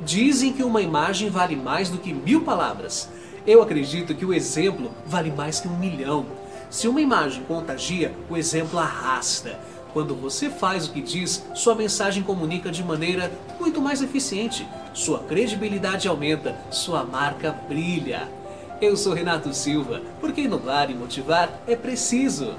Dizem que uma imagem vale mais do que mil palavras. Eu acredito que o exemplo vale mais que um milhão. Se uma imagem contagia, o exemplo arrasta. Quando você faz o que diz, sua mensagem comunica de maneira muito mais eficiente. Sua credibilidade aumenta, sua marca brilha. Eu sou Renato Silva, porque inovar e motivar é preciso.